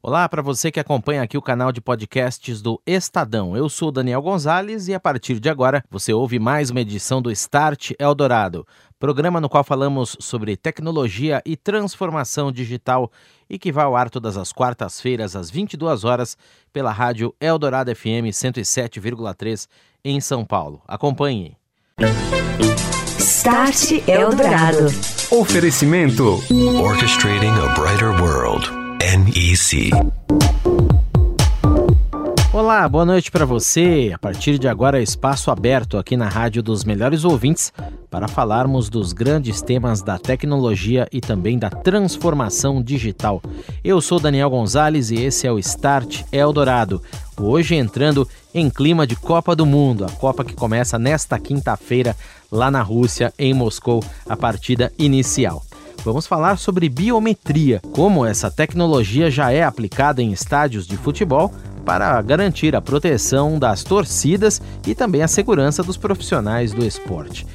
Olá para você que acompanha aqui o canal de podcasts do Estadão. Eu sou Daniel Gonzalez e a partir de agora você ouve mais uma edição do Start Eldorado, programa no qual falamos sobre tecnologia e transformação digital e que vai ao ar todas as quartas-feiras às 22 horas pela rádio Eldorado FM 107,3 em São Paulo. Acompanhe. Start Eldorado. Oferecimento Orchestrating a Brighter World. NEC. Olá, boa noite para você. A partir de agora, espaço aberto aqui na Rádio dos Melhores Ouvintes para falarmos dos grandes temas da tecnologia e também da transformação digital. Eu sou Daniel Gonzalez e esse é o Start Eldorado. Hoje entrando em clima de Copa do Mundo, a Copa que começa nesta quinta-feira lá na Rússia, em Moscou, a partida inicial. Vamos falar sobre biometria, como essa tecnologia já é aplicada em estádios de futebol para garantir a proteção das torcidas e também a segurança dos profissionais do esporte.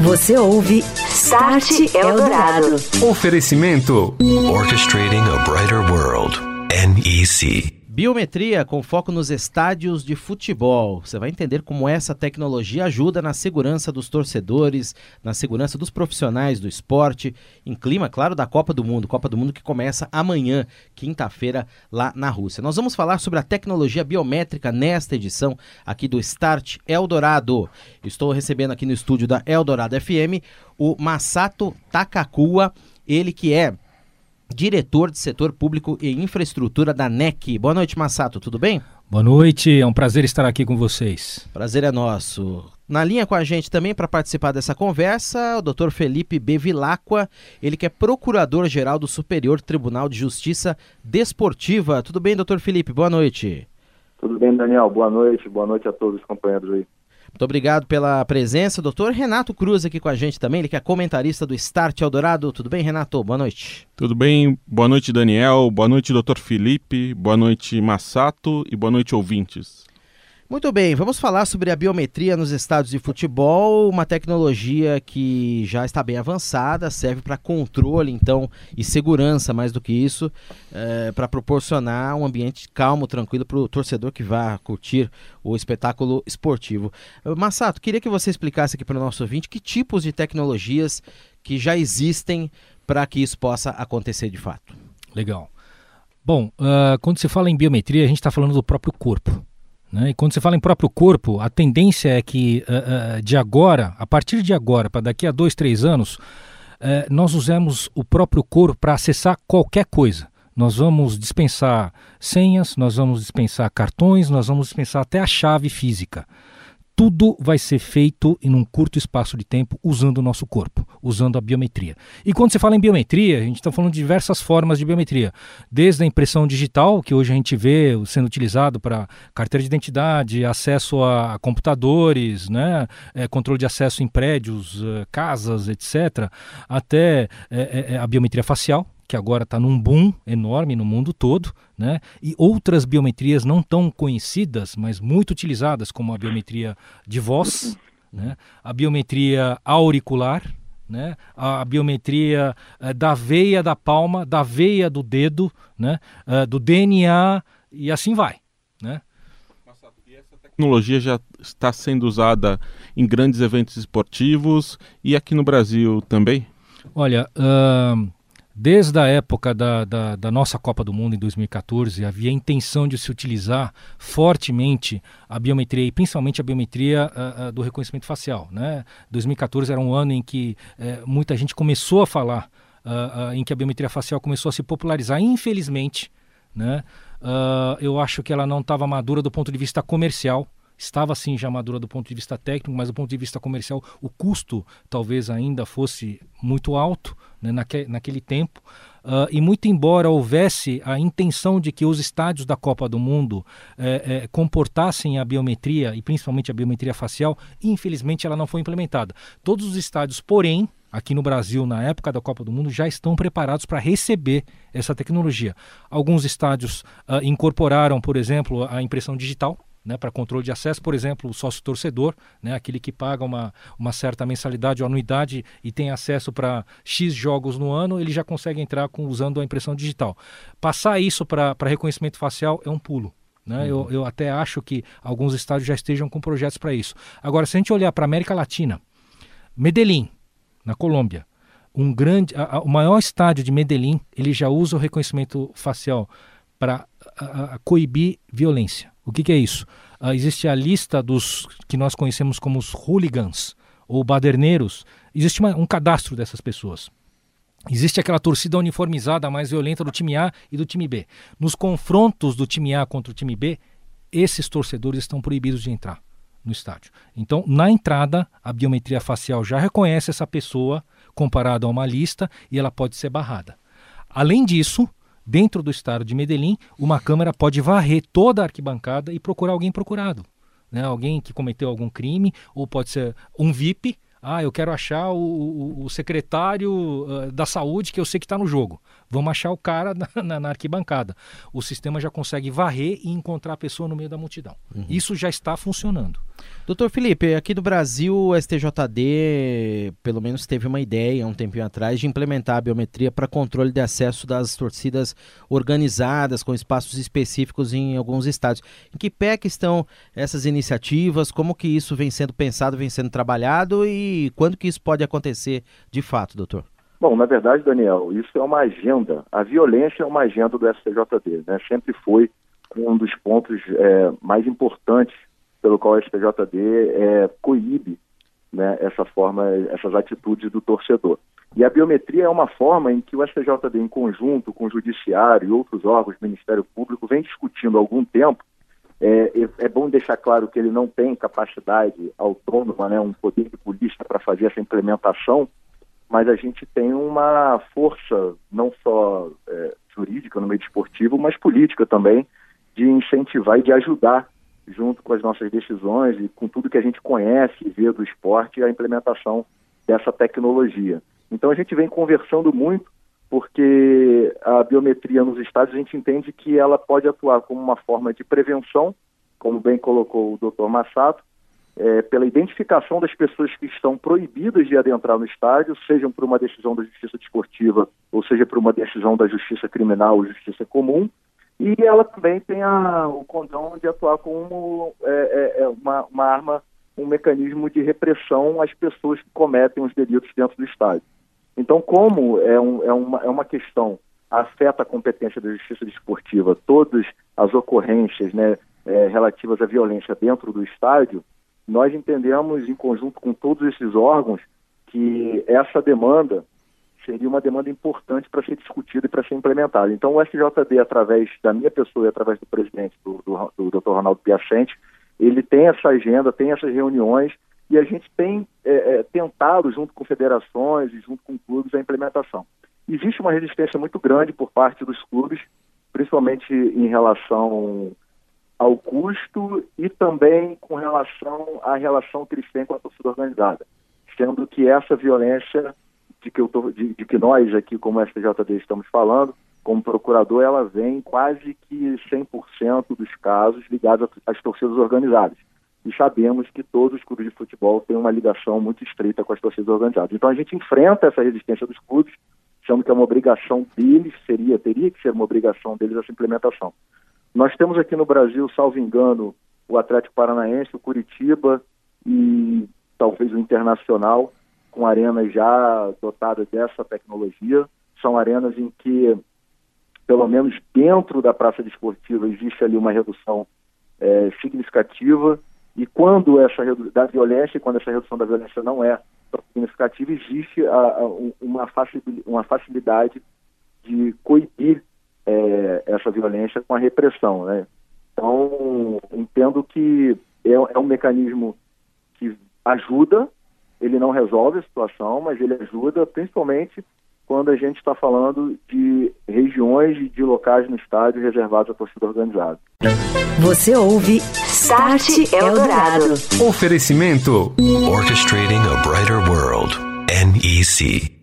Você ouve Start Eldorado. Oferecimento Orchestrating a Brighter World. NEC. Biometria com foco nos estádios de futebol. Você vai entender como essa tecnologia ajuda na segurança dos torcedores, na segurança dos profissionais do esporte, em clima, claro, da Copa do Mundo. Copa do Mundo que começa amanhã, quinta-feira, lá na Rússia. Nós vamos falar sobre a tecnologia biométrica nesta edição aqui do Start Eldorado. Estou recebendo aqui no estúdio da Eldorado FM o Masato Takakua, ele que é diretor de setor público e infraestrutura da NEC. Boa noite, Massato, tudo bem? Boa noite, é um prazer estar aqui com vocês. Prazer é nosso. Na linha com a gente também para participar dessa conversa, o Dr. Felipe Bevilacqua, ele que é procurador-geral do Superior Tribunal de Justiça Desportiva. Tudo bem, doutor Felipe? Boa noite. Tudo bem, Daniel. Boa noite. Boa noite a todos os companheiros aí. Muito obrigado pela presença. Doutor Renato Cruz aqui com a gente também, ele que é comentarista do Start Eldorado. Tudo bem, Renato? Boa noite. Tudo bem. Boa noite, Daniel. Boa noite, doutor Felipe. Boa noite, Massato. E boa noite, ouvintes. Muito bem, vamos falar sobre a biometria nos estádios de futebol, uma tecnologia que já está bem avançada, serve para controle, então, e segurança, mais do que isso, é, para proporcionar um ambiente calmo, tranquilo para o torcedor que vá curtir o espetáculo esportivo. Massato, queria que você explicasse aqui para o nosso ouvinte que tipos de tecnologias que já existem para que isso possa acontecer de fato. Legal. Bom, uh, quando se fala em biometria, a gente está falando do próprio corpo. Né? E quando você fala em próprio corpo, a tendência é que uh, uh, de agora, a partir de agora, para daqui a dois, três anos, uh, nós usemos o próprio corpo para acessar qualquer coisa. Nós vamos dispensar senhas, nós vamos dispensar cartões, nós vamos dispensar até a chave física tudo vai ser feito em um curto espaço de tempo usando o nosso corpo, usando a biometria. E quando se fala em biometria, a gente está falando de diversas formas de biometria, desde a impressão digital, que hoje a gente vê sendo utilizado para carteira de identidade, acesso a computadores, né, é, controle de acesso em prédios, é, casas, etc., até é, é, a biometria facial, que agora está num boom enorme no mundo todo, né? e outras biometrias não tão conhecidas, mas muito utilizadas, como a biometria de voz, né? a biometria auricular, né? a biometria uh, da veia da palma, da veia do dedo, né? Uh, do DNA e assim vai. Né? Essa tecnologia já está sendo usada em grandes eventos esportivos e aqui no Brasil também? Olha, uh, Desde a época da, da, da, nossa Copa do Mundo em 2014, havia a intenção de se utilizar fortemente a biometria, e principalmente a biometria uh, uh, do reconhecimento facial. Né? 2014 era um ano em que uh, muita gente começou a falar, em que a biometria facial começou a se popularizar. Infelizmente, né? eu acho que ela não estava madura do ponto de vista comercial estava sim já madura do ponto de vista técnico, mas do ponto de vista comercial o custo talvez ainda fosse muito alto né, naque, naquele tempo. Uh, e muito embora houvesse a intenção de que os estádios da Copa do Mundo eh, eh, comportassem a biometria, e principalmente a biometria facial, infelizmente ela não foi implementada. Todos os estádios, porém, aqui no Brasil, na época da Copa do Mundo, já estão preparados para receber essa tecnologia. Alguns estádios uh, incorporaram, por exemplo, a impressão digital, né, para controle de acesso, por exemplo, o sócio torcedor, né, aquele que paga uma, uma certa mensalidade ou anuidade e tem acesso para X jogos no ano, ele já consegue entrar com, usando a impressão digital. Passar isso para reconhecimento facial é um pulo. Né? Uhum. Eu, eu até acho que alguns estádios já estejam com projetos para isso. Agora, se a gente olhar para a América Latina, Medellín, na Colômbia, um grande, a, a, o maior estádio de Medellín, ele já usa o reconhecimento facial para coibir violência. O que, que é isso? Uh, existe a lista dos que nós conhecemos como os hooligans ou baderneiros. Existe uma, um cadastro dessas pessoas. Existe aquela torcida uniformizada mais violenta do time A e do time B. Nos confrontos do time A contra o time B, esses torcedores estão proibidos de entrar no estádio. Então, na entrada, a biometria facial já reconhece essa pessoa comparado a uma lista e ela pode ser barrada. Além disso, dentro do estado de Medellín, uma câmera pode varrer toda a arquibancada e procurar alguém procurado. Né? Alguém que cometeu algum crime, ou pode ser um VIP. Ah, eu quero achar o, o, o secretário uh, da saúde que eu sei que está no jogo. Vamos achar o cara na, na, na, arquibancada. O sistema já consegue varrer e encontrar a pessoa no meio da multidão. Uhum. Isso já está funcionando. Doutor Felipe, aqui do Brasil, o STJD pelo menos teve uma ideia um tempinho atrás de implementar a biometria para controle de acesso das torcidas organizadas, com espaços específicos em alguns estados. Em que pé que estão essas iniciativas? Como que isso vem sendo pensado, vem sendo trabalhado e quando que isso pode acontecer de fato, doutor? Bom, na verdade, Daniel, isso é uma agenda. A violência é uma agenda do STJD, né? Sempre foi um dos pontos é, mais importantes pelo qual o STJD é, coíbe né, essa forma, essas atitudes do torcedor. E a biometria é uma forma em que o STJD, em conjunto com o Judiciário e outros órgãos do Ministério Público, vem discutindo há algum tempo. É, é, é bom deixar claro que ele não tem capacidade autônoma, né, um poder de polícia para fazer essa implementação, mas a gente tem uma força, não só é, jurídica no meio esportivo, mas política também, de incentivar e de ajudar junto com as nossas decisões e com tudo que a gente conhece e vê do esporte, a implementação dessa tecnologia. Então a gente vem conversando muito, porque a biometria nos estádios a gente entende que ela pode atuar como uma forma de prevenção, como bem colocou o Dr. Massato, é, pela identificação das pessoas que estão proibidas de adentrar no estádio, sejam por uma decisão da Justiça Desportiva, ou seja por uma decisão da Justiça Criminal ou Justiça Comum, e ela também tem a, o condão de atuar como é, é, é, uma, uma arma, um mecanismo de repressão às pessoas que cometem os delitos dentro do estádio. Então, como é, um, é, uma, é uma questão afeta a competência da justiça desportiva, todas as ocorrências né, é, relativas à violência dentro do estádio, nós entendemos, em conjunto com todos esses órgãos, que essa demanda seria uma demanda importante para ser discutida e para ser implementada. Então, o SJD, através da minha pessoa e através do presidente, do, do, do Dr. Ronaldo Piacente, ele tem essa agenda, tem essas reuniões e a gente tem é, é, tentado, junto com federações e junto com clubes, a implementação. Existe uma resistência muito grande por parte dos clubes, principalmente em relação ao custo e também com relação à relação que eles têm com a torcida organizada, sendo que essa violência de que, eu tô, de, de que nós aqui, como STJD, estamos falando, como procurador, ela vem quase que 100% dos casos ligados às torcidas organizadas. E sabemos que todos os clubes de futebol têm uma ligação muito estreita com as torcidas organizadas. Então a gente enfrenta essa resistência dos clubes, achando que é uma obrigação deles, seria, teria que ser uma obrigação deles essa implementação. Nós temos aqui no Brasil, salvo engano, o Atlético Paranaense, o Curitiba e talvez o Internacional, com arenas já dotadas dessa tecnologia. São arenas em que, pelo menos dentro da praça desportiva, existe ali uma redução é, significativa. E quando essa da violência, quando essa redução da violência não é significativa, existe a, a, uma, uma facilidade de coibir é, essa violência com a repressão. Né? Então, entendo que é, é um mecanismo que ajuda ele não resolve a situação, mas ele ajuda principalmente quando a gente está falando de regiões e de locais no estádio reservados à torcida organizada. Você ouve Start Eldorado. Oferecimento Orchestrating a Brighter World. NEC.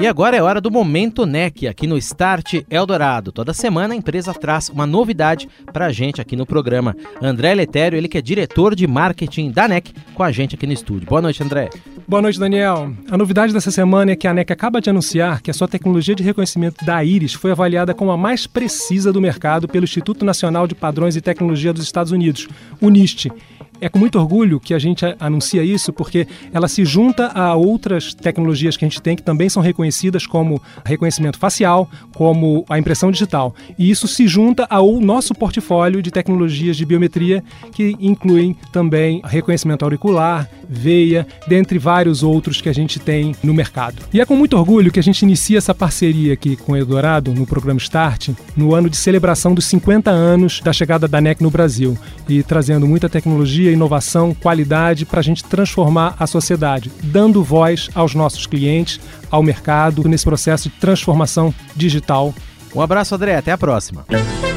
E agora é hora do Momento NEC aqui no Start Eldorado. Toda semana a empresa traz uma novidade para a gente aqui no programa. André Letério, ele que é diretor de marketing da NEC, com a gente aqui no estúdio. Boa noite, André. Boa noite, Daniel. A novidade dessa semana é que a NEC acaba de anunciar que a sua tecnologia de reconhecimento da íris foi avaliada como a mais precisa do mercado pelo Instituto Nacional de Padrões e Tecnologia dos Estados Unidos, o NIST. É com muito orgulho que a gente anuncia isso, porque ela se junta a outras tecnologias que a gente tem que também são reconhecidas como reconhecimento facial, como a impressão digital. E isso se junta ao nosso portfólio de tecnologias de biometria, que incluem também reconhecimento auricular, veia, dentre vários outros que a gente tem no mercado. E é com muito orgulho que a gente inicia essa parceria aqui com o Eldorado no programa Start, no ano de celebração dos 50 anos da chegada da NEC no Brasil e trazendo muita tecnologia, inovação, qualidade para a gente transformar a sociedade, dando voz aos nossos clientes, ao mercado, nesse processo de transformação digital. Um abraço, André. Até a próxima.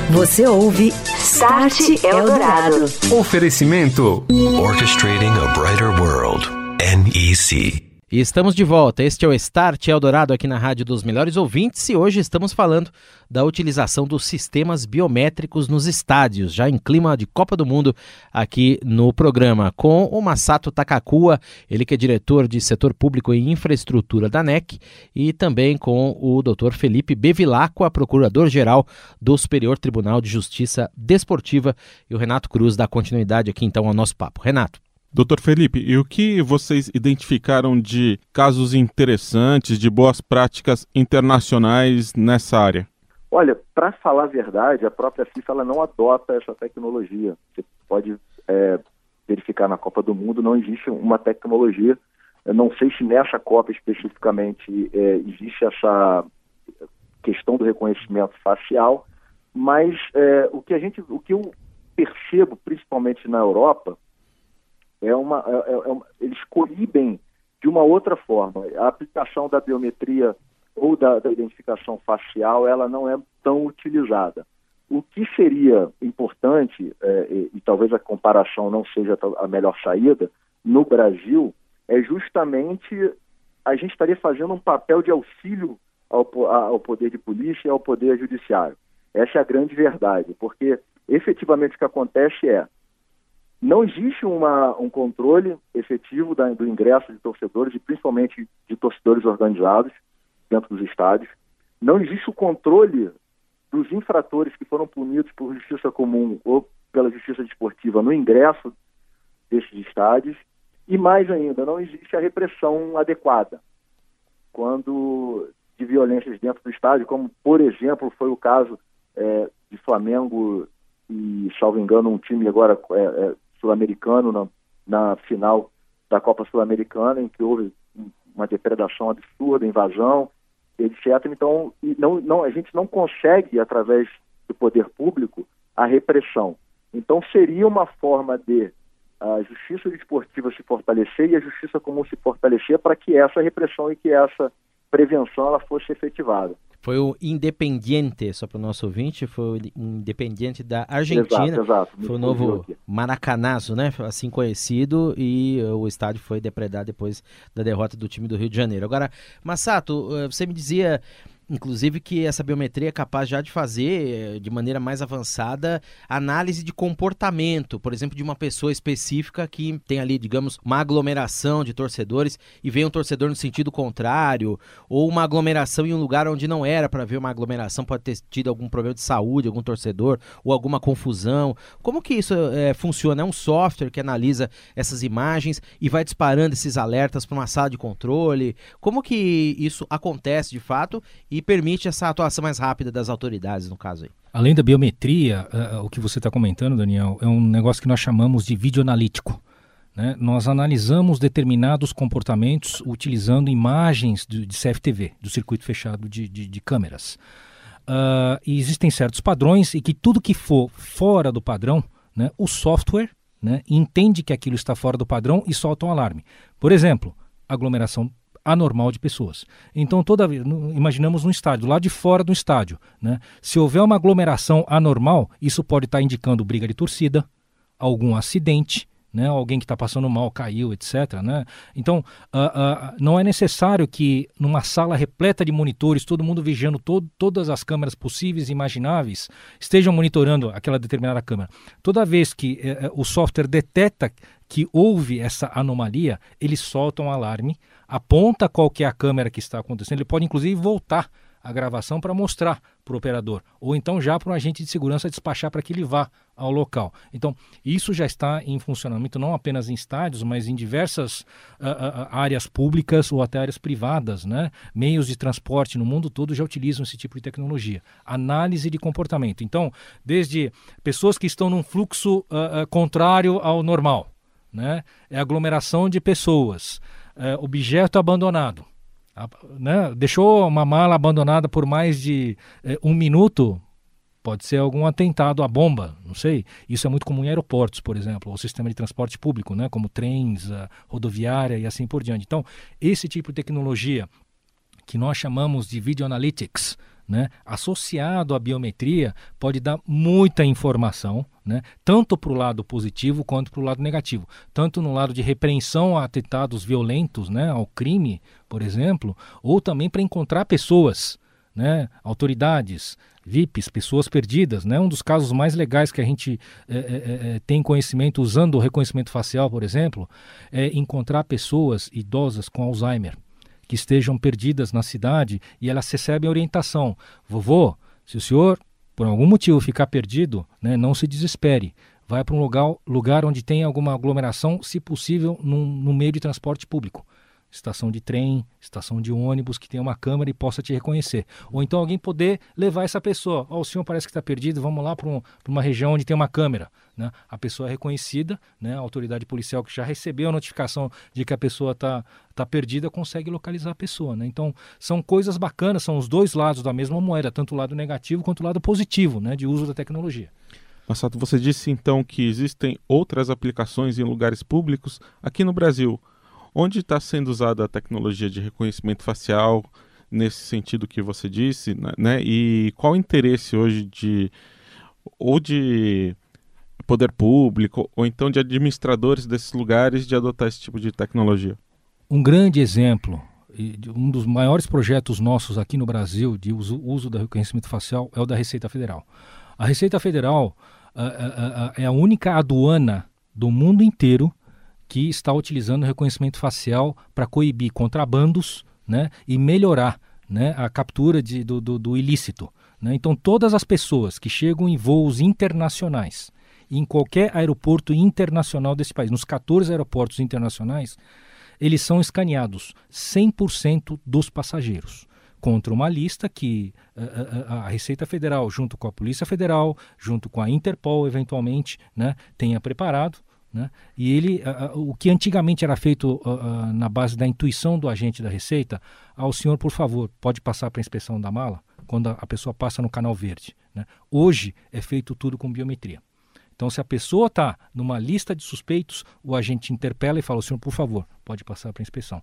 Você ouve Start Eldorado. Oferecimento. Orchestrating a Brighter World. NEC. E estamos de volta. Este é o Start Eldorado aqui na Rádio dos Melhores Ouvintes e hoje estamos falando da utilização dos sistemas biométricos nos estádios, já em clima de Copa do Mundo aqui no programa, com o Masato Takakua, ele que é diretor de setor público e infraestrutura da NEC, e também com o Dr. Felipe Bevilacqua, procurador-geral do Superior Tribunal de Justiça Desportiva, e o Renato Cruz dá continuidade aqui então ao nosso papo. Renato. Doutor Felipe, e o que vocês identificaram de casos interessantes, de boas práticas internacionais nessa área? Olha, para falar a verdade, a própria FIFA ela não adota essa tecnologia. Você pode é, verificar na Copa do Mundo, não existe uma tecnologia. Eu não sei se nessa Copa especificamente é, existe essa questão do reconhecimento facial, mas é, o que a gente, o que eu percebo, principalmente na Europa, é uma, é, é uma, eles coíbem de uma outra forma. A aplicação da biometria ou da, da, identificação facial, ela não é tão utilizada. O que seria importante, é, e, e, talvez a comparação não seja a melhor saída, no Brasil, é justamente a gente estaria fazendo um papel de auxílio ao, ao poder de polícia e ao poder judiciário. Essa é a grande verdade, porque efetivamente o que acontece é não existe uma, um controle efetivo da, do ingresso de torcedores, e principalmente de torcedores organizados dentro dos estádios. Não existe o controle dos infratores que foram punidos por justiça comum ou pela justiça desportiva no ingresso desses estádios. E mais ainda, não existe a repressão adequada quando de violências dentro do estádio, como por exemplo foi o caso é, de Flamengo e, salvo engano, um time agora é, é, sul-americano na, na, final da Copa Sul-Americana, em que houve uma depredação absurda, invasão, etc. Então, não, não, a gente não consegue, através do poder público, a repressão. Então, seria uma forma de a justiça desportiva se fortalecer e a justiça comum se fortalecer para que essa repressão e que essa prevenção ela fosse efetivada. Foi o Independiente, só para o nosso ouvinte, foi o Independiente da Argentina. Exato, exato. Foi o novo Maracanazo, né? Assim conhecido, e o estádio foi depredado depois da derrota do time do Rio de Janeiro. Agora, Massato, eh, você me dizia inclusive que essa biometria é capaz já de fazer eh, de maneira mais avançada análise de comportamento, por exemplo, de uma pessoa específica que tem ali, digamos, uma aglomeração de torcedores e vem um torcedor no sentido contrário, ou uma aglomeração em um lugar onde não era para ver uma aglomeração, pode ter tido algum problema de saúde, algum torcedor, ou alguma confusão. Como que isso é, funciona? É um software que analisa essas imagens e vai disparando esses alertas para uma sala de controle? Como que isso acontece de fato? E e permite essa atuação mais rápida das autoridades, no caso aí. Além da biometria, uh, o que você está comentando, Daniel, é um negócio que nós chamamos de vídeo analítico. Né? Nós analisamos determinados comportamentos utilizando imagens de, de CFTV, do circuito fechado de, de, de câmeras. Uh, e existem certos padrões e que tudo que for fora do padrão, né, o software né, entende que aquilo está fora do padrão e solta um alarme. Por exemplo, aglomeração anormal de pessoas. Então, toda imaginamos um estádio, lá de fora do estádio, né? Se houver uma aglomeração anormal, isso pode estar indicando briga de torcida, algum acidente, né? Alguém que está passando mal caiu, etc. Né? Então, uh, uh, não é necessário que numa sala repleta de monitores, todo mundo vigiando todo, todas as câmeras possíveis e imagináveis, estejam monitorando aquela determinada câmera. Toda vez que uh, o software detecta que houve essa anomalia, ele solta um alarme, aponta qual é a câmera que está acontecendo, ele pode inclusive voltar a gravação para mostrar para o operador, ou então já para o agente de segurança despachar para que ele vá ao local. Então, isso já está em funcionamento não apenas em estádios, mas em diversas uh, uh, áreas públicas ou até áreas privadas. Né? Meios de transporte no mundo todo já utilizam esse tipo de tecnologia. Análise de comportamento. Então, desde pessoas que estão num fluxo uh, contrário ao normal, né? é aglomeração de pessoas, é objeto abandonado né, deixou uma mala abandonada por mais de é, um minuto, pode ser algum atentado à bomba, não sei. Isso é muito comum em aeroportos, por exemplo, ou sistema de transporte público, né, como trens, rodoviária e assim por diante. Então, esse tipo de tecnologia que nós chamamos de video analytics, né, associado à biometria, pode dar muita informação, né, tanto para o lado positivo quanto para o lado negativo. Tanto no lado de repreensão a atentados violentos, né, ao crime, por exemplo, ou também para encontrar pessoas, né, autoridades, VIPs, pessoas perdidas. Né? Um dos casos mais legais que a gente é, é, tem conhecimento usando o reconhecimento facial, por exemplo, é encontrar pessoas idosas com Alzheimer que estejam perdidas na cidade e elas recebem orientação. Vovô, se o senhor por algum motivo ficar perdido, né, não se desespere. Vai para um lugar, lugar onde tem alguma aglomeração, se possível, no meio de transporte público estação de trem, estação de ônibus que tenha uma câmera e possa te reconhecer. Ou então alguém poder levar essa pessoa. Oh, o senhor parece que está perdido, vamos lá para um, uma região onde tem uma câmera. Né? A pessoa é reconhecida, né? a autoridade policial que já recebeu a notificação de que a pessoa está tá perdida consegue localizar a pessoa. Né? Então são coisas bacanas, são os dois lados da mesma moeda, tanto o lado negativo quanto o lado positivo né? de uso da tecnologia. Massato, você disse então que existem outras aplicações em lugares públicos aqui no Brasil. Onde está sendo usada a tecnologia de reconhecimento facial nesse sentido que você disse, né? né? E qual o interesse hoje de ou de poder público ou então de administradores desses lugares de adotar esse tipo de tecnologia? Um grande exemplo um dos maiores projetos nossos aqui no Brasil de uso, uso do reconhecimento facial é o da Receita Federal. A Receita Federal é a única aduana do mundo inteiro que está utilizando reconhecimento facial para coibir contrabandos né, e melhorar né, a captura de, do, do, do ilícito. Né? Então, todas as pessoas que chegam em voos internacionais, em qualquer aeroporto internacional desse país, nos 14 aeroportos internacionais, eles são escaneados 100% dos passageiros contra uma lista que a, a, a, Receita Federal, junto com a Polícia Federal, junto com a Interpol, eventualmente, né, tenha preparado né? E ele, uh, o que antigamente era feito uh, uh, na base da intuição do agente da Receita, ao senhor, por favor, pode passar para a inspeção da mala quando a, a pessoa passa no canal verde. Né? Hoje é feito tudo com biometria. Então, se a pessoa está numa lista de suspeitos, o agente interpela e fala: senhor, por favor, pode passar para a inspeção.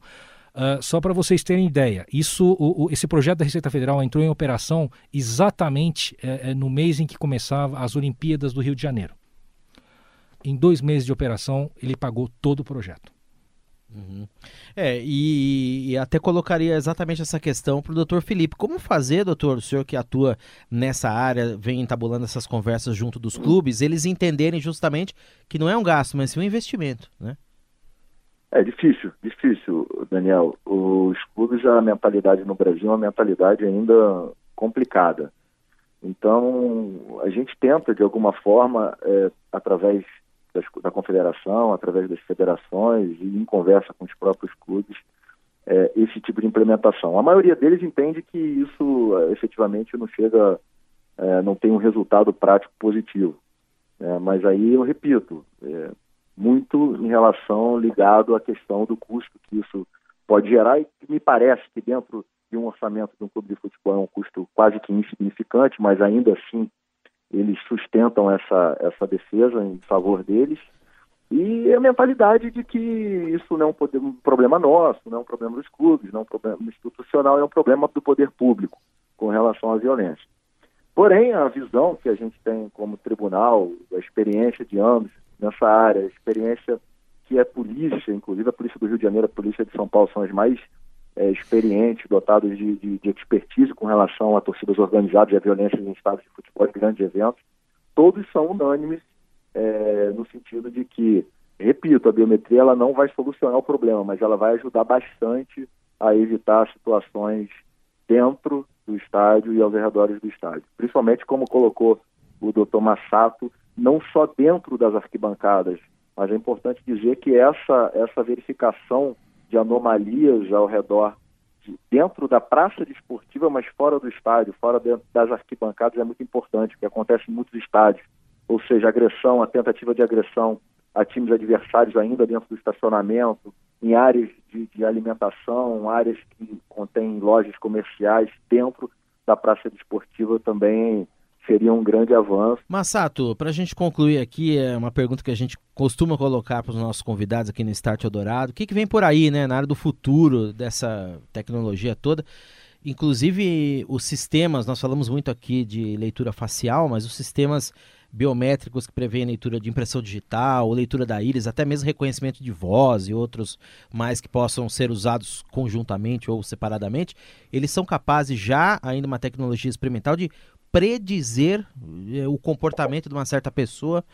Uh, só para vocês terem ideia, isso, o, o, esse projeto da Receita Federal entrou em operação exatamente é, é, no mês em que começava as Olimpíadas do Rio de Janeiro em dois meses de operação, ele pagou todo o projeto. Uhum. É, e, e, até colocaria exatamente essa questão para o doutor Felipe. Como fazer, doutor, o senhor que atua nessa área, vem entabulando essas conversas junto dos clubes, eles entenderem justamente que não é um gasto, mas sim um investimento, né? É difícil, difícil, Daniel. Os clubes, a mentalidade no Brasil é uma mentalidade ainda complicada. Então, a gente tenta, de alguma forma, é, através das, da confederação, através das federações e em conversa com os próprios clubes, é, esse tipo de implementação. A maioria deles entende que isso é, efetivamente não chega, é, não tem um resultado prático positivo. Né? Mas aí eu repito, é, muito em relação ligado à questão do custo que isso pode gerar e me parece que dentro de um orçamento de um clube de futebol é um custo quase que insignificante, mas ainda assim eles sustentam essa, essa defesa em favor deles. E a mentalidade de que isso não é um, problema nosso, não é um problema dos clubes, não é um problema institucional, é um problema do poder público com relação à violência. Porém, a visão que a gente tem como tribunal, a experiência de anos nessa área, experiência que é polícia, inclusive a polícia do Rio de Janeiro, a polícia de São Paulo são as mais é, experientes, dotados de, de, de, expertise com relação a torcidas organizadas e a violência em estados de futebol grandes eventos, todos são unânimes é, no sentido de que, repito, a biometria ela não vai solucionar o problema, mas ela vai ajudar bastante a evitar situações dentro do estádio e aos arredores do estádio. Principalmente como colocou o doutor Massato, não só dentro das arquibancadas, mas é importante dizer que essa, essa verificação de anomalias ao redor, de, dentro da praça desportiva, mas fora do estádio, fora das arquibancadas, é muito importante, porque acontece em muitos estádios. Ou seja, agressão, a tentativa de agressão a times adversários ainda dentro do estacionamento, em áreas de, de alimentação, áreas que contêm lojas comerciais dentro da praça desportiva também seria um grande avanço. Massato, para a gente concluir aqui, é uma pergunta que a gente costuma colocar para os nossos convidados aqui no Start Eldorado. O que, que vem por aí, né, na área do futuro dessa tecnologia toda? Inclusive, os sistemas, nós falamos muito aqui de leitura facial, mas os sistemas biométricos que prevêem leitura de impressão digital, leitura da íris, até mesmo reconhecimento de voz e outros mais que possam ser usados conjuntamente ou separadamente, eles são capazes já, ainda uma tecnologia experimental, de predizer eh, o comportamento de uma certa pessoa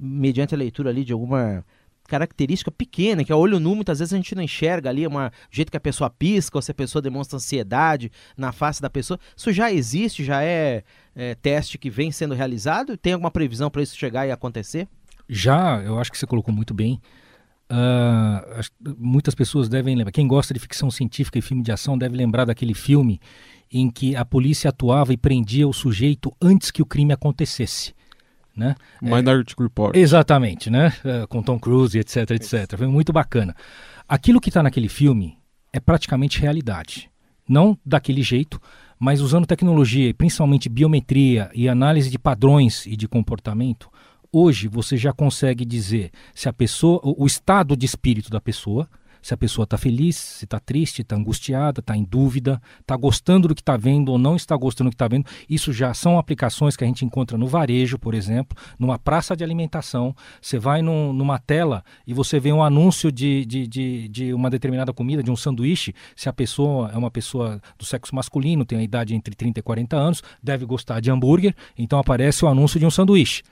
mediante a leitura ali de alguma característica pequena, que a olho nu muitas vezes a gente não enxerga ali, uma jeito que a pessoa pisca, ou se a pessoa demonstra ansiedade na face da pessoa. Isso já existe, já é, é teste que vem sendo realizado? Tem alguma previsão para isso chegar e acontecer? Já, eu acho que você colocou muito bem. Uh, muitas pessoas devem lembrar. Quem gosta de ficção científica e filme de ação deve lembrar daquele filme em que a polícia atuava e prendia o sujeito antes que o crime acontecesse. Né? Minority é, Report. Exatamente, né? É, com Tom Cruise, etc, etc. Foi muito bacana. Aquilo que está naquele filme é praticamente realidade. Não daquele jeito, mas usando tecnologia, principalmente biometria e análise de padrões e de comportamento, hoje você já consegue dizer se a pessoa, o estado de espírito da pessoa, se a pessoa está feliz, se está triste, está angustiada, está em dúvida, está gostando do que está vendo ou não está gostando do que está vendo. Isso já são aplicações que a gente encontra no varejo, por exemplo, numa praça de alimentação. Você vai num, numa tela e você vê um anúncio de, de, de, de, uma determinada comida, de um sanduíche. Se a pessoa é uma pessoa do sexo masculino, tem a idade entre 30 e 40 anos, deve gostar de hambúrguer, então aparece o anúncio de um sanduíche.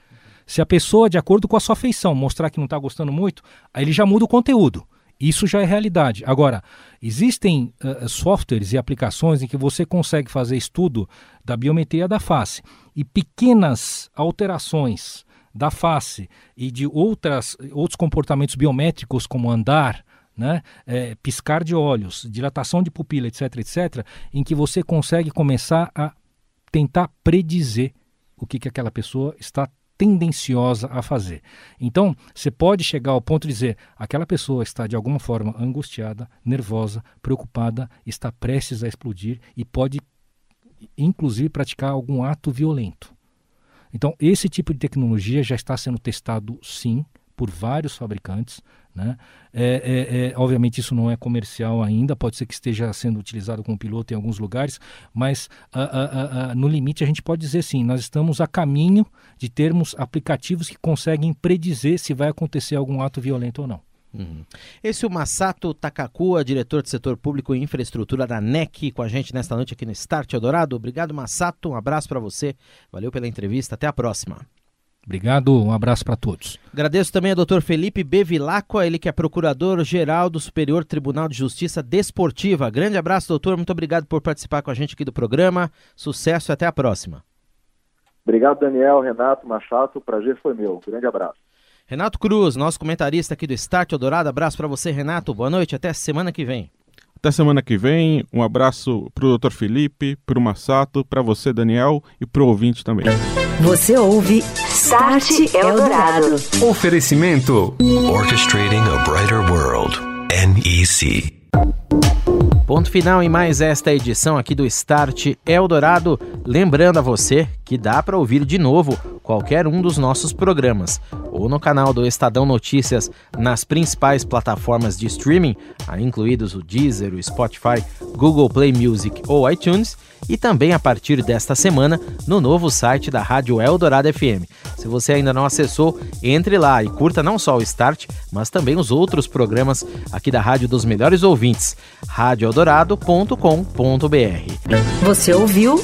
Se a pessoa, de acordo com a sua feição, mostrar que não está gostando muito, aí ele já muda o conteúdo. Isso já é realidade. Agora, existem uh, softwares e aplicações em que você consegue fazer estudo da biometria da face e pequenas alterações da face e de outras, outros comportamentos biométricos, como andar, né, é, piscar de olhos, dilatação de pupila, etc., etc., em que você consegue começar a tentar predizer o que, que aquela pessoa está tendenciosa a fazer. Então, você pode chegar ao ponto de dizer: aquela pessoa está de alguma forma angustiada, nervosa, preocupada, está prestes a explodir e pode, inclusive, praticar algum ato violento. Então, esse tipo de tecnologia já está sendo testado, sim, por vários fabricantes. Né? É, é, é, obviamente isso não é comercial ainda, pode ser que esteja sendo utilizado como piloto em alguns lugares, mas no limite a gente pode dizer sim, nós estamos a caminho de termos aplicativos que conseguem predizer se vai acontecer algum ato violento ou não. Uhum. Esse é o Masato Takakua, diretor de setor público e infraestrutura da NEC, com a gente nesta noite aqui no Start Eldorado. Obrigado, Masato. Um abraço para você. Valeu pela entrevista. Até a próxima. Obrigado, um abraço para todos. Agradeço também ao Dr. Felipe Bevilacqua, ele que é procurador-geral do Superior Tribunal de Justiça Desportiva. Grande abraço, doutor, muito obrigado por participar com a gente aqui do programa. Sucesso e até a próxima. Obrigado, Daniel, Renato, Machato, o prazer foi meu. Grande abraço. Renato Cruz, nosso comentarista aqui do Start Eldorado. Abraço para você, Renato. Boa noite, até semana que vem. Até semana que vem. Um abraço para o Dr. Felipe, para o Massato, para você, Daniel, e para o ouvinte também. Você ouve Start Eldorado. Oferecimento: Orchestrating a Brighter World. NEC. Ponto final em mais esta edição aqui do Start Eldorado. Lembrando a você que dá para ouvir de novo qualquer um dos nossos programas ou no canal do Estadão Notícias nas principais plataformas de streaming, incluídos o Deezer, o Spotify, Google Play Music ou iTunes, e também a partir desta semana no novo site da Rádio Eldorado FM. Se você ainda não acessou, entre lá e curta não só o Start, mas também os outros programas aqui da Rádio dos Melhores Ouvintes, radioeldorado.com.br. Você ouviu